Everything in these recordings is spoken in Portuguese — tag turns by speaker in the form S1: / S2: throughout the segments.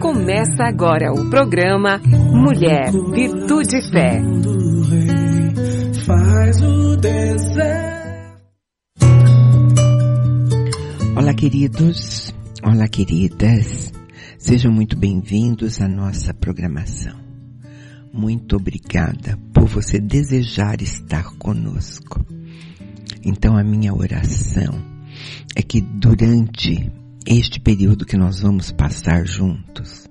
S1: Começa agora o programa Mulher, Virtude e Fé.
S2: Olá, queridos. Olá, queridas. Sejam muito bem-vindos à nossa programação. Muito obrigada por você desejar estar conosco. Então, a minha oração é que durante este período que nós vamos passar juntos,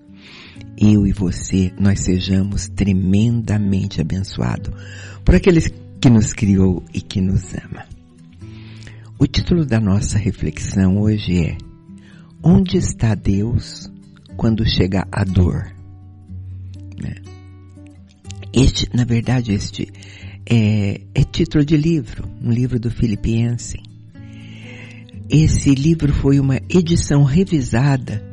S2: eu e você, nós sejamos tremendamente abençoados por aqueles que nos criou e que nos ama. O título da nossa reflexão hoje é Onde está Deus quando chega a dor? Né? Este, na verdade, este é, é título de livro, um livro do Filipiense. Esse livro foi uma edição revisada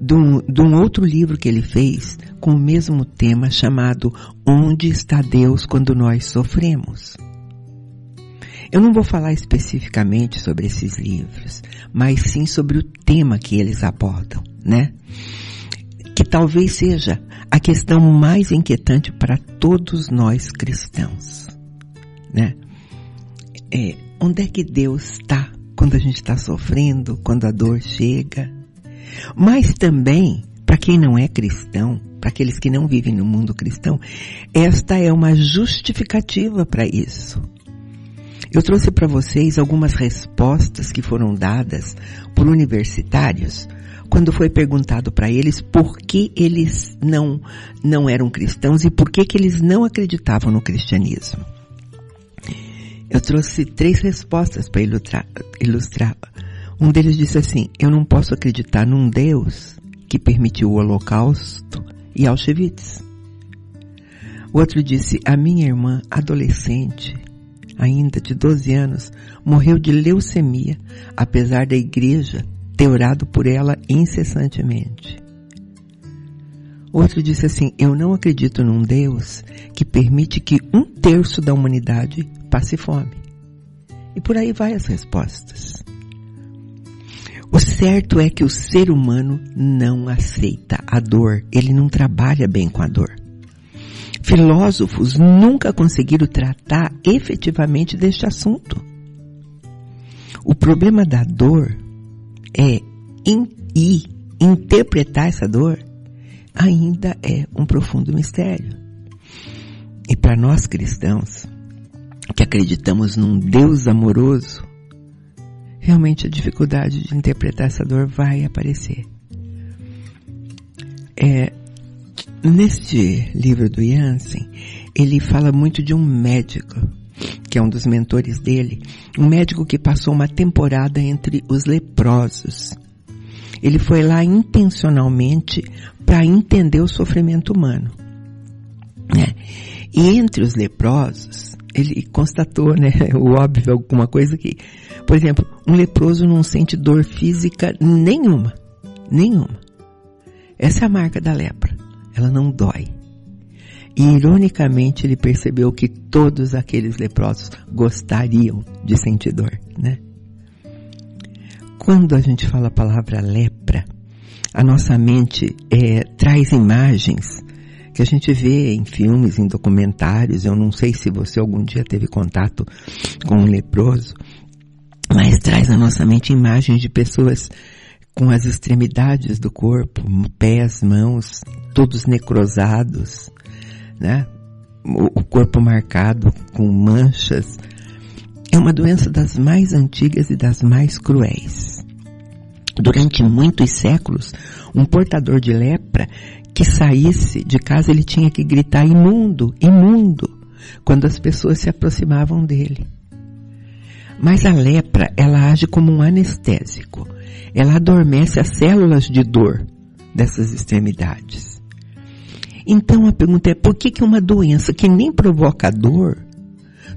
S2: de um, de um outro livro que ele fez com o mesmo tema chamado Onde está Deus quando nós sofremos? Eu não vou falar especificamente sobre esses livros, mas sim sobre o tema que eles abordam, né? Que talvez seja a questão mais inquietante para todos nós cristãos, né? É, onde é que Deus está quando a gente está sofrendo, quando a dor chega. Mas também, para quem não é cristão, para aqueles que não vivem no mundo cristão, esta é uma justificativa para isso. Eu trouxe para vocês algumas respostas que foram dadas por universitários quando foi perguntado para eles por que eles não, não eram cristãos e por que, que eles não acreditavam no cristianismo. Eu trouxe três respostas para ilustrar, ilustrar. Um deles disse assim, eu não posso acreditar num Deus que permitiu o holocausto e Auschwitz. O outro disse, a minha irmã, adolescente, ainda de 12 anos, morreu de leucemia, apesar da igreja ter orado por ela incessantemente. Outro disse assim, eu não acredito num Deus que permite que um terço da humanidade passe fome. E por aí vai as respostas. O certo é que o ser humano não aceita a dor, ele não trabalha bem com a dor. Filósofos nunca conseguiram tratar efetivamente deste assunto. O problema da dor é in, e interpretar essa dor ainda é um profundo mistério. E para nós cristãos, que acreditamos num Deus amoroso, realmente a dificuldade de interpretar essa dor vai aparecer. É, neste livro do Jansen, ele fala muito de um médico, que é um dos mentores dele, um médico que passou uma temporada entre os leprosos. Ele foi lá intencionalmente para entender o sofrimento humano. Né? E entre os leprosos, ele constatou, né, o óbvio, alguma coisa que, por exemplo, um leproso não sente dor física nenhuma, nenhuma. Essa é a marca da lepra. Ela não dói. E ironicamente ele percebeu que todos aqueles leprosos gostariam de sentir dor, né? Quando a gente fala a palavra lepra, a nossa mente é, traz imagens que a gente vê em filmes, em documentários. Eu não sei se você algum dia teve contato com um leproso, mas traz na nossa mente imagens de pessoas com as extremidades do corpo, pés, mãos, todos necrosados, né? O corpo marcado com manchas. É uma doença das mais antigas e das mais cruéis. Durante muitos séculos, um portador de lepra que saísse de casa ele tinha que gritar imundo, imundo, quando as pessoas se aproximavam dele. Mas a lepra, ela age como um anestésico. Ela adormece as células de dor dessas extremidades. Então a pergunta é, por que que uma doença que nem provoca dor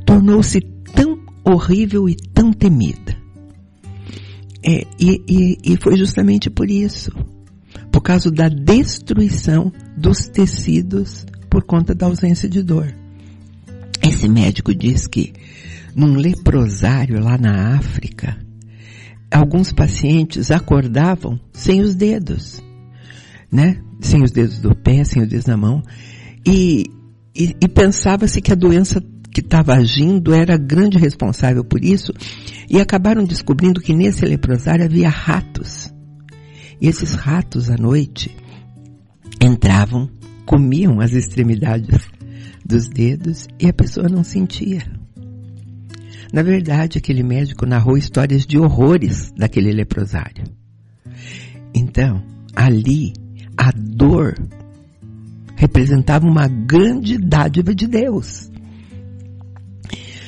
S2: tornou-se tão horrível e tão temida? É, e, e, e foi justamente por isso por causa da destruição dos tecidos por conta da ausência de dor. Esse médico diz que num leprosário lá na África, alguns pacientes acordavam sem os dedos. né? Sem os dedos do pé, sem os dedos na mão. E, e, e pensava-se que a doença que estava agindo era grande responsável por isso. E acabaram descobrindo que nesse leprosário havia ratos. E esses ratos à noite entravam, comiam as extremidades dos dedos e a pessoa não sentia. Na verdade, aquele médico narrou histórias de horrores daquele leprosário. Então, ali, a dor representava uma grande dádiva de Deus.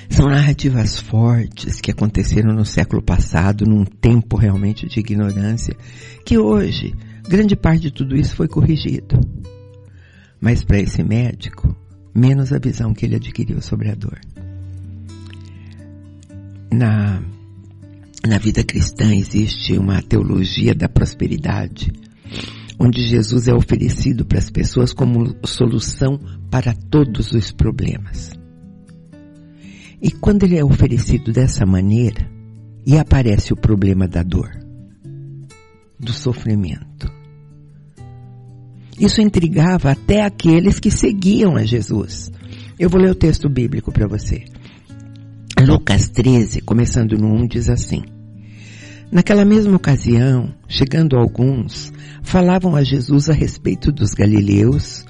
S2: São narrativas fortes que aconteceram no século passado, num tempo realmente de ignorância, que hoje, grande parte de tudo isso foi corrigido. Mas para esse médico, menos a visão que ele adquiriu sobre a dor. Na, na vida cristã existe uma teologia da prosperidade, onde Jesus é oferecido para as pessoas como solução para todos os problemas. E quando ele é oferecido dessa maneira, e aparece o problema da dor, do sofrimento. Isso intrigava até aqueles que seguiam a Jesus. Eu vou ler o texto bíblico para você. Lucas 13, começando no 1, diz assim: Naquela mesma ocasião, chegando alguns, falavam a Jesus a respeito dos galileus,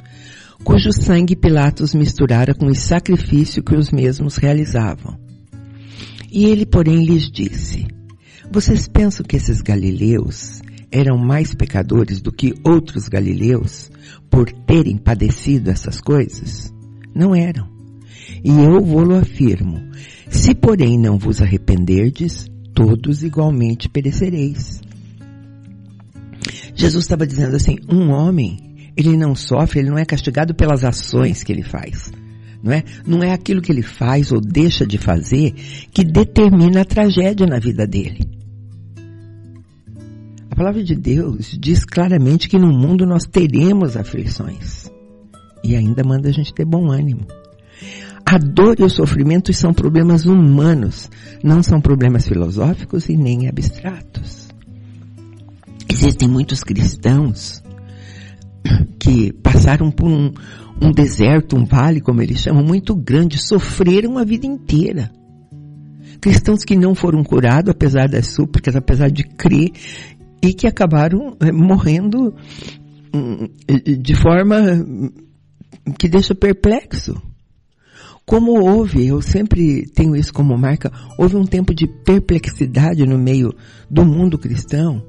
S2: cujo sangue Pilatos misturara com o sacrifício que os mesmos realizavam. E ele, porém, lhes disse, vocês pensam que esses galileus eram mais pecadores do que outros galileus por terem padecido essas coisas? Não eram. E eu vou-lo afirmo, se porém não vos arrependerdes, todos igualmente perecereis. Jesus estava dizendo assim, um homem ele não sofre, ele não é castigado pelas ações que ele faz. Não é? Não é aquilo que ele faz ou deixa de fazer que determina a tragédia na vida dele. A palavra de Deus diz claramente que no mundo nós teremos aflições. E ainda manda a gente ter bom ânimo. A dor e o sofrimento são problemas humanos, não são problemas filosóficos e nem abstratos. Existem muitos cristãos que passaram por um, um deserto, um vale, como eles chamam, muito grande, sofreram a vida inteira. Cristãos que não foram curados, apesar das súplicas, apesar de crer, e que acabaram é, morrendo hum, de forma que deixa perplexo. Como houve, eu sempre tenho isso como marca, houve um tempo de perplexidade no meio do mundo cristão,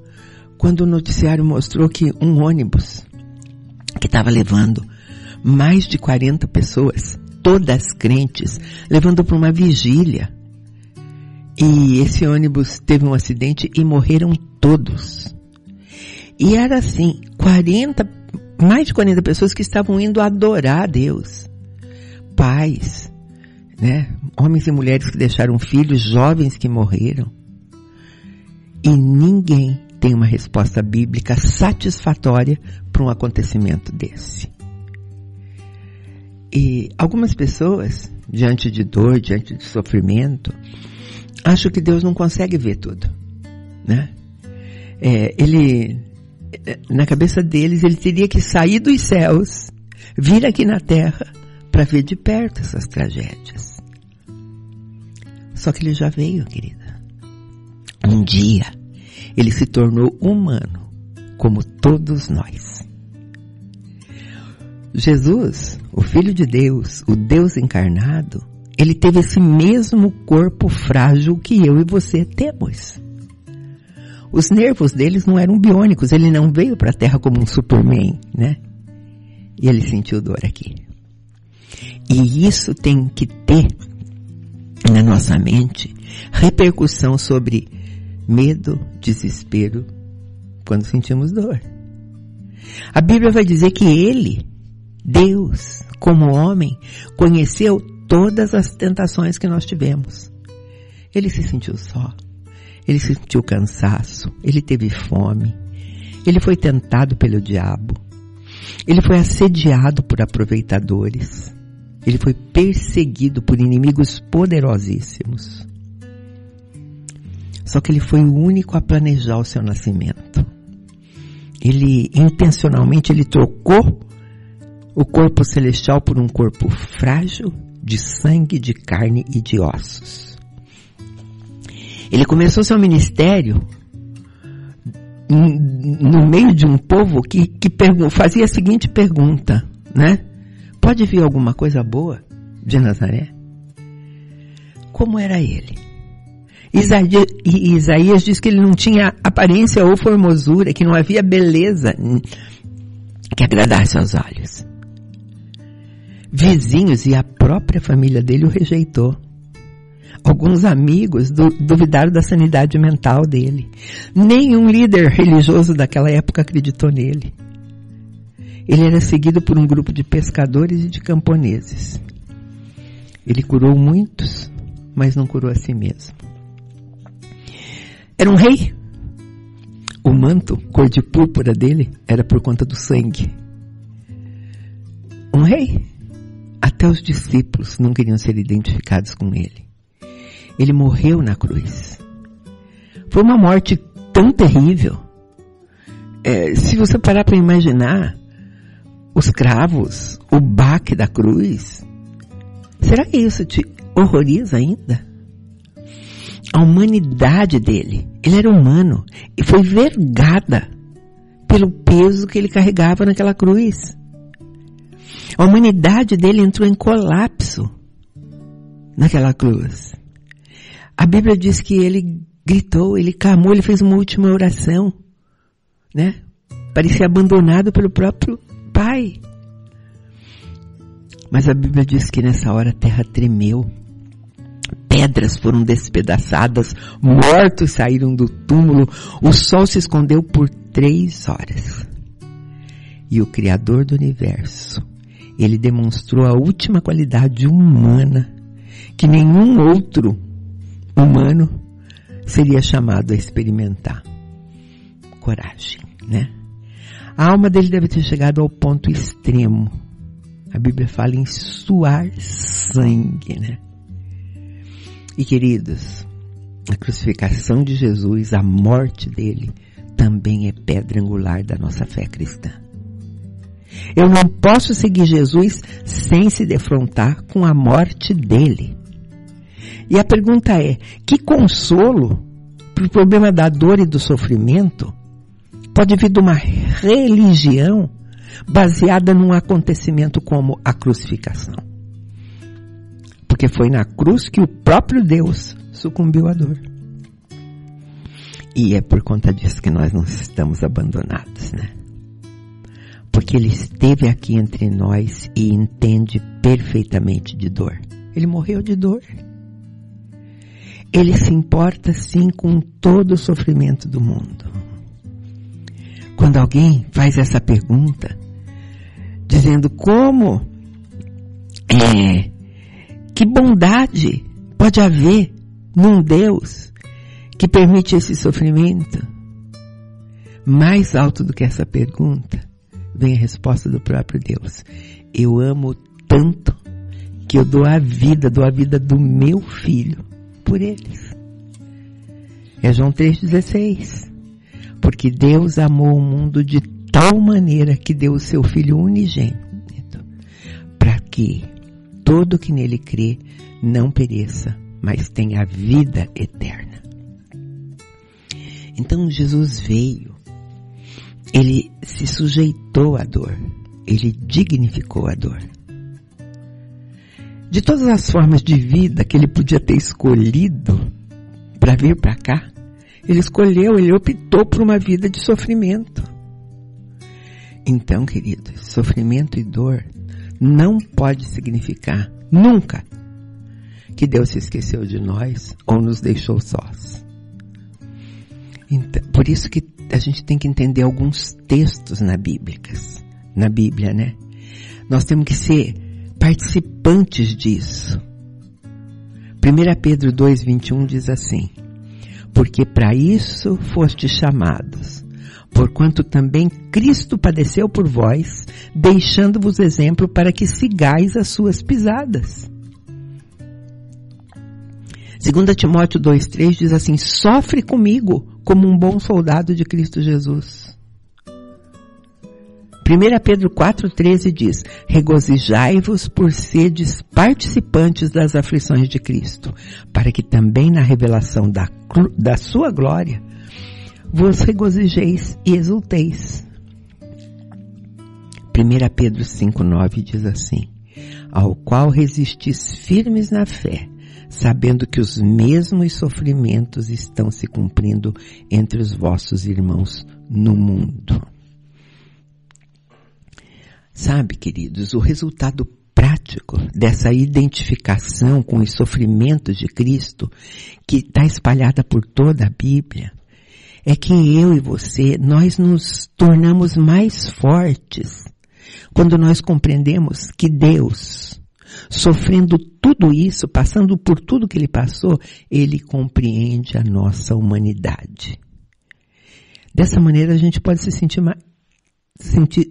S2: quando o noticiário mostrou que um ônibus que estava levando mais de 40 pessoas, todas crentes, levando para uma vigília. E esse ônibus teve um acidente e morreram todos. E era assim, 40, mais de 40 pessoas que estavam indo adorar a Deus. Pais, né? Homens e mulheres que deixaram filhos, jovens que morreram. E ninguém tem uma resposta bíblica satisfatória para um acontecimento desse. E algumas pessoas, diante de dor, diante de sofrimento, acham que Deus não consegue ver tudo, né? É, ele, na cabeça deles, ele teria que sair dos céus, vir aqui na terra, para ver de perto essas tragédias. Só que ele já veio, querida. Um dia, ele se tornou humano, como todos nós. Jesus, o Filho de Deus, o Deus encarnado, ele teve esse mesmo corpo frágil que eu e você temos. Os nervos deles não eram biônicos, ele não veio para a Terra como um Superman, né? E ele sentiu dor aqui. E isso tem que ter na nossa mente repercussão sobre medo, desespero, quando sentimos dor. A Bíblia vai dizer que ele, Deus, como homem, conheceu todas as tentações que nós tivemos. Ele se sentiu só. Ele sentiu cansaço. Ele teve fome. Ele foi tentado pelo diabo. Ele foi assediado por aproveitadores. Ele foi perseguido por inimigos poderosíssimos. Só que ele foi o único a planejar o seu nascimento. ele intencionalmente ele trocou o corpo celestial por um corpo frágil de sangue, de carne e de ossos. Ele começou seu ministério no meio de um povo que, que fazia a seguinte pergunta, né? Pode vir alguma coisa boa de Nazaré? Como era ele? Isaías, Isaías diz que ele não tinha aparência ou formosura, que não havia beleza que agradasse aos olhos. Vizinhos e a própria família dele o rejeitou. Alguns amigos duvidaram da sanidade mental dele. Nenhum líder religioso daquela época acreditou nele. Ele era seguido por um grupo de pescadores e de camponeses. Ele curou muitos, mas não curou a si mesmo. Era um rei. O manto, cor de púrpura dele, era por conta do sangue. Um rei. Até os discípulos não queriam ser identificados com ele. Ele morreu na cruz. Foi uma morte tão terrível. É, se você parar para imaginar os cravos, o baque da cruz, será que isso te horroriza ainda? a humanidade dele. Ele era humano e foi vergada pelo peso que ele carregava naquela cruz. A humanidade dele entrou em colapso naquela cruz. A Bíblia diz que ele gritou, ele clamou, ele fez uma última oração, né? Parecia abandonado pelo próprio Pai. Mas a Bíblia diz que nessa hora a terra tremeu pedras foram despedaçadas, mortos saíram do túmulo, o sol se escondeu por três horas. E o Criador do universo, ele demonstrou a última qualidade humana que nenhum outro humano seria chamado a experimentar. Coragem, né? A alma dele deve ter chegado ao ponto extremo. A Bíblia fala em suar sangue, né? E queridos, a crucificação de Jesus, a morte dele, também é pedra angular da nossa fé cristã. Eu não posso seguir Jesus sem se defrontar com a morte dele. E a pergunta é: que consolo para o problema da dor e do sofrimento pode vir de uma religião baseada num acontecimento como a crucificação? porque foi na cruz que o próprio Deus sucumbiu à dor. E é por conta disso que nós não estamos abandonados, né? Porque Ele esteve aqui entre nós e entende perfeitamente de dor. Ele morreu de dor. Ele se importa sim com todo o sofrimento do mundo. Quando alguém faz essa pergunta, dizendo como é, que bondade pode haver num Deus que permite esse sofrimento? Mais alto do que essa pergunta, vem a resposta do próprio Deus. Eu amo tanto que eu dou a vida, dou a vida do meu filho por eles. É João 3,16. Porque Deus amou o mundo de tal maneira que deu o seu filho unigênito para que todo que nele crê não pereça, mas tenha vida eterna. Então Jesus veio, ele se sujeitou à dor, ele dignificou a dor. De todas as formas de vida que ele podia ter escolhido para vir para cá, ele escolheu, ele optou por uma vida de sofrimento. Então, queridos, sofrimento e dor não pode significar nunca que Deus se esqueceu de nós ou nos deixou sós. Então, por isso que a gente tem que entender alguns textos na Bíblia, na Bíblia, né? Nós temos que ser participantes disso. 1 Pedro 2:21 diz assim: Porque para isso fostes chamados, porquanto também Cristo padeceu por vós, deixando-vos exemplo para que sigais as suas pisadas. 2 Timóteo 2,3 diz assim, sofre comigo como um bom soldado de Cristo Jesus. 1 Pedro 4,13 diz, regozijai-vos por seres participantes das aflições de Cristo, para que também na revelação da, da sua glória vos regozijeis e exulteis. 1 Pedro 5,9 diz assim, ao qual resistis firmes na fé, sabendo que os mesmos sofrimentos estão se cumprindo entre os vossos irmãos no mundo. Sabe, queridos, o resultado prático dessa identificação com os sofrimentos de Cristo, que está espalhada por toda a Bíblia, é que eu e você, nós nos tornamos mais fortes quando nós compreendemos que Deus, sofrendo tudo isso, passando por tudo que ele passou, ele compreende a nossa humanidade. Dessa maneira a gente pode se sentir mais,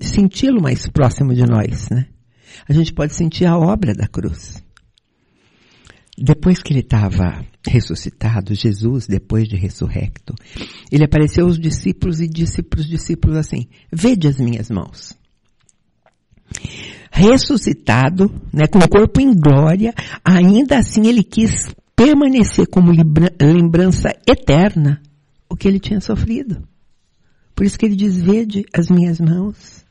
S2: senti-lo mais próximo de nós, né? A gente pode sentir a obra da cruz. Depois que ele estava ressuscitado, Jesus, depois de ressurrecto, ele apareceu aos discípulos e disse para os discípulos assim, vede as minhas mãos. Ressuscitado, né, com o corpo em glória, ainda assim ele quis permanecer como lembrança eterna o que ele tinha sofrido. Por isso que ele diz, vede as minhas mãos.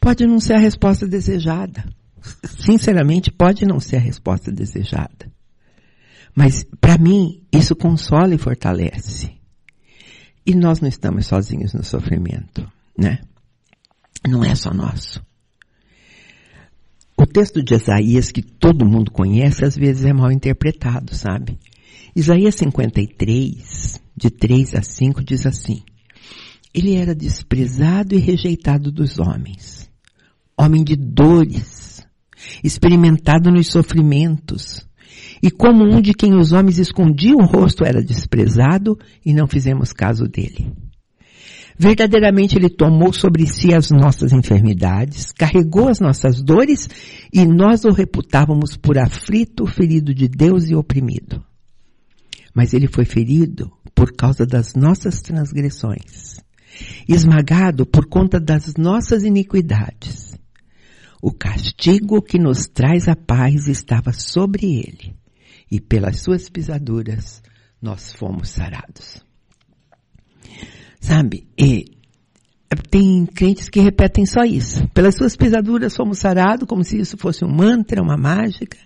S2: Pode não ser a resposta desejada. Sinceramente, pode não ser a resposta desejada. Mas, para mim, isso consola e fortalece. E nós não estamos sozinhos no sofrimento, né? Não é só nosso. Texto de Isaías, que todo mundo conhece, às vezes é mal interpretado, sabe? Isaías 53, de 3 a 5, diz assim: ele era desprezado e rejeitado dos homens. Homem de dores, experimentado nos sofrimentos. E como um de quem os homens escondiam o rosto era desprezado e não fizemos caso dele. Verdadeiramente ele tomou sobre si as nossas enfermidades, carregou as nossas dores e nós o reputávamos por aflito, ferido de Deus e oprimido. Mas ele foi ferido por causa das nossas transgressões esmagado por conta das nossas iniquidades. O castigo que nos traz a paz estava sobre ele, e pelas suas pisaduras nós fomos sarados. Sabe, e tem crentes que repetem só isso. Pelas suas pisaduras fomos sarados, como se isso fosse um mantra, uma mágica.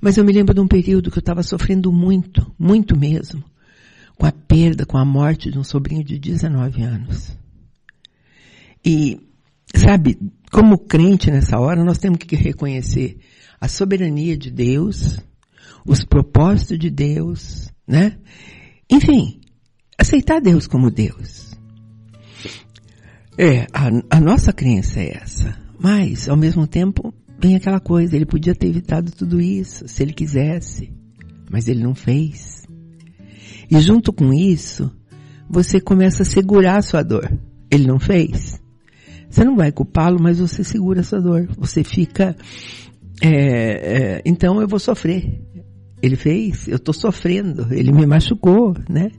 S2: Mas eu me lembro de um período que eu estava sofrendo muito, muito mesmo com a perda, com a morte de um sobrinho de 19 anos. E, sabe, como crente nessa hora, nós temos que reconhecer a soberania de Deus, os propósitos de Deus, né? Enfim, aceitar Deus como Deus. É, a, a nossa crença é essa. Mas, ao mesmo tempo, vem aquela coisa, ele podia ter evitado tudo isso, se ele quisesse. Mas ele não fez. E junto com isso, você começa a segurar a sua dor. Ele não fez. Você não vai culpá-lo, mas você segura a sua dor. Você fica, é, é, então eu vou sofrer. Ele fez, eu estou sofrendo, ele me machucou, né?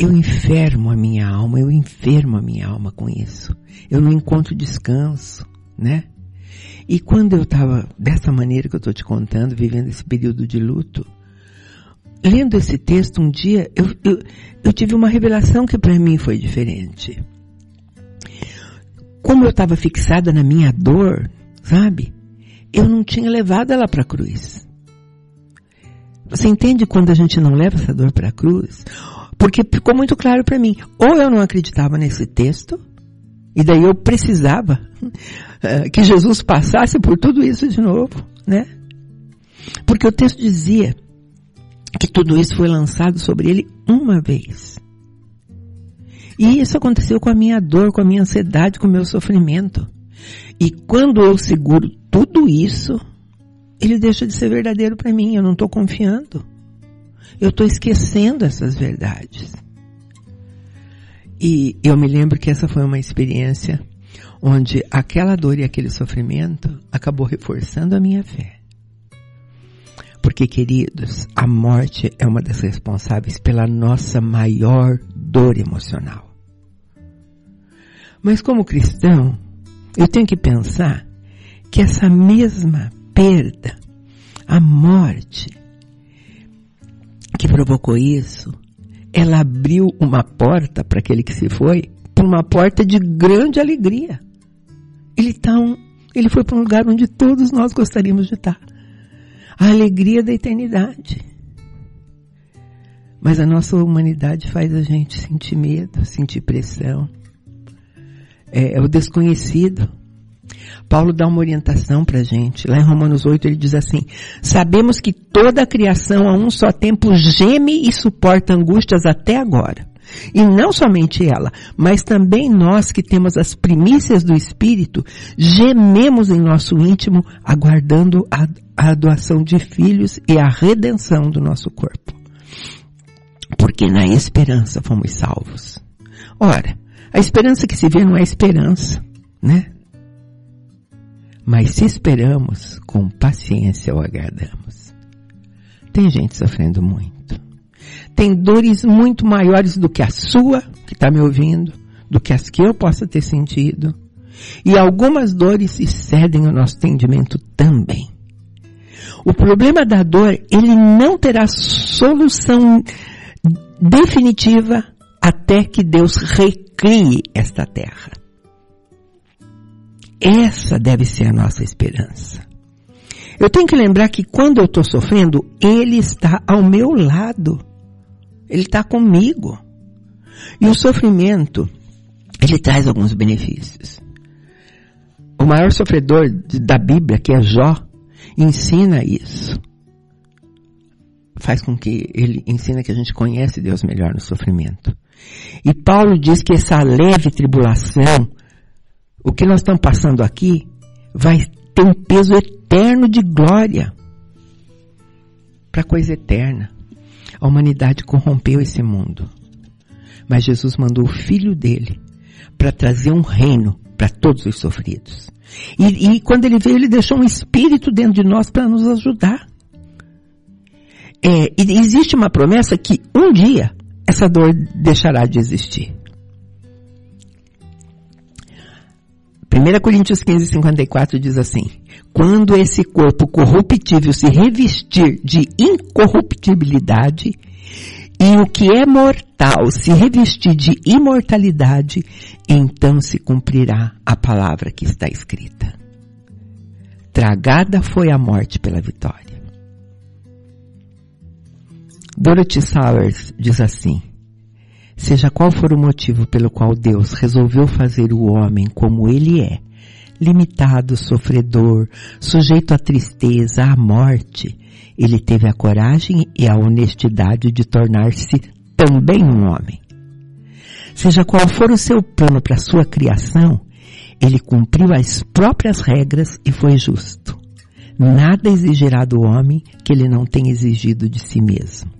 S2: Eu enfermo a minha alma, eu enfermo a minha alma com isso. Eu não encontro descanso, né? E quando eu estava dessa maneira que eu estou te contando, vivendo esse período de luto, lendo esse texto um dia, eu, eu, eu tive uma revelação que para mim foi diferente. Como eu estava fixada na minha dor, sabe? Eu não tinha levado ela para a cruz. Você entende quando a gente não leva essa dor para a cruz? Porque ficou muito claro para mim. Ou eu não acreditava nesse texto, e daí eu precisava uh, que Jesus passasse por tudo isso de novo, né? Porque o texto dizia que tudo isso foi lançado sobre ele uma vez. E isso aconteceu com a minha dor, com a minha ansiedade, com o meu sofrimento. E quando eu seguro tudo isso, ele deixa de ser verdadeiro para mim. Eu não estou confiando. Eu estou esquecendo essas verdades. E eu me lembro que essa foi uma experiência onde aquela dor e aquele sofrimento acabou reforçando a minha fé. Porque, queridos, a morte é uma das responsáveis pela nossa maior dor emocional. Mas como cristão, eu tenho que pensar que essa mesma perda, a morte que provocou isso, ela abriu uma porta para aquele que se foi, uma porta de grande alegria. Ele tá um, ele foi para um lugar onde todos nós gostaríamos de estar. A alegria da eternidade. Mas a nossa humanidade faz a gente sentir medo, sentir pressão. É, é o desconhecido. Paulo dá uma orientação para a gente. Lá em Romanos 8 ele diz assim: Sabemos que toda a criação a um só tempo geme e suporta angústias até agora. E não somente ela, mas também nós que temos as primícias do Espírito, gememos em nosso íntimo, aguardando a, a doação de filhos e a redenção do nosso corpo. Porque na esperança fomos salvos. Ora, a esperança que se vê não é esperança, né? Mas se esperamos, com paciência o aguardamos. Tem gente sofrendo muito tem dores muito maiores do que a sua, que está me ouvindo, do que as que eu possa ter sentido. E algumas dores excedem o nosso entendimento também. O problema da dor, ele não terá solução definitiva até que Deus recrie esta terra. Essa deve ser a nossa esperança. Eu tenho que lembrar que quando eu estou sofrendo, Ele está ao meu lado. Ele está comigo. E o sofrimento, ele traz alguns benefícios. O maior sofredor da Bíblia, que é Jó, ensina isso. Faz com que ele ensina que a gente conhece Deus melhor no sofrimento. E Paulo diz que essa leve tribulação, o que nós estamos passando aqui, vai ter um peso eterno de glória para coisa eterna. A humanidade corrompeu esse mundo. Mas Jesus mandou o filho dele para trazer um reino para todos os sofridos. E, e, quando ele veio, ele deixou um espírito dentro de nós para nos ajudar. É, existe uma promessa que um dia essa dor deixará de existir. 1 Coríntios 15, 54 diz assim: Quando esse corpo corruptível se revestir de incorruptibilidade, e o que é mortal se revestir de imortalidade, então se cumprirá a palavra que está escrita. Tragada foi a morte pela vitória. Dorothy Sowers diz assim: Seja qual for o motivo pelo qual Deus resolveu fazer o homem como ele é, limitado, sofredor, sujeito à tristeza, à morte, ele teve a coragem e a honestidade de tornar-se também um homem. Seja qual for o seu plano para sua criação, ele cumpriu as próprias regras e foi justo. Nada exigirá do homem que ele não tenha exigido de si mesmo.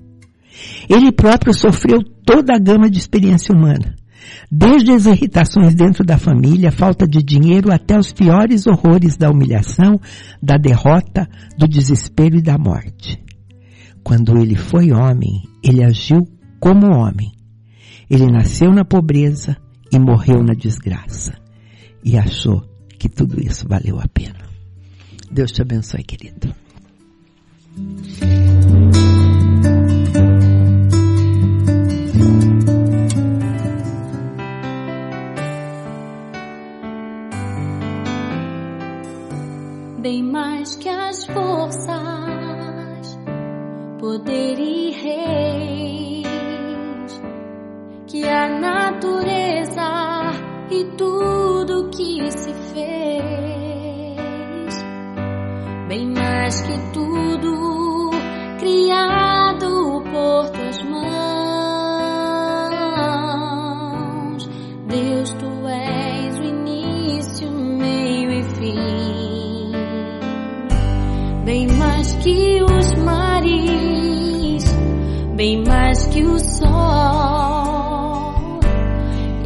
S2: Ele próprio sofreu toda a gama de experiência humana. Desde as irritações dentro da família, falta de dinheiro, até os piores horrores da humilhação, da derrota, do desespero e da morte. Quando ele foi homem, ele agiu como homem. Ele nasceu na pobreza e morreu na desgraça. E achou que tudo isso valeu a pena. Deus te abençoe, querido.
S3: Bem mais que as forças, poder e reis, que a natureza e tudo que se fez, bem mais que tudo criado bem mais que o sol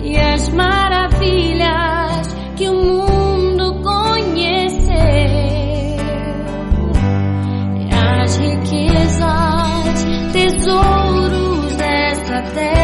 S3: e as maravilhas que o mundo conheceu, as riquezas, tesouros dessa terra.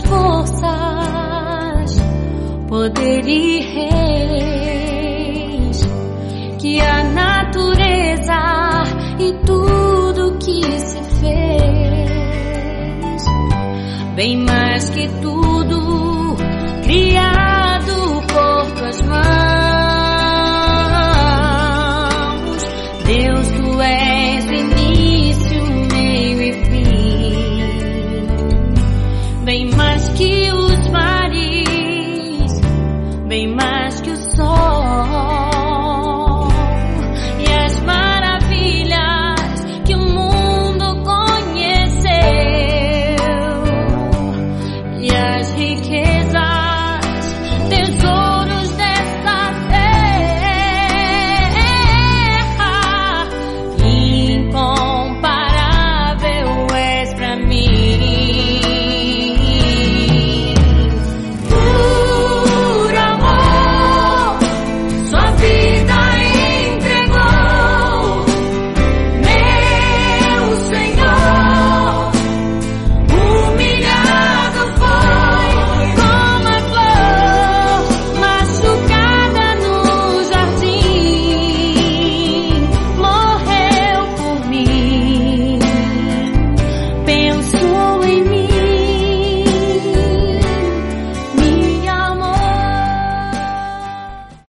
S3: Forças, poder e reis, que a natureza e tudo que se fez, bem mais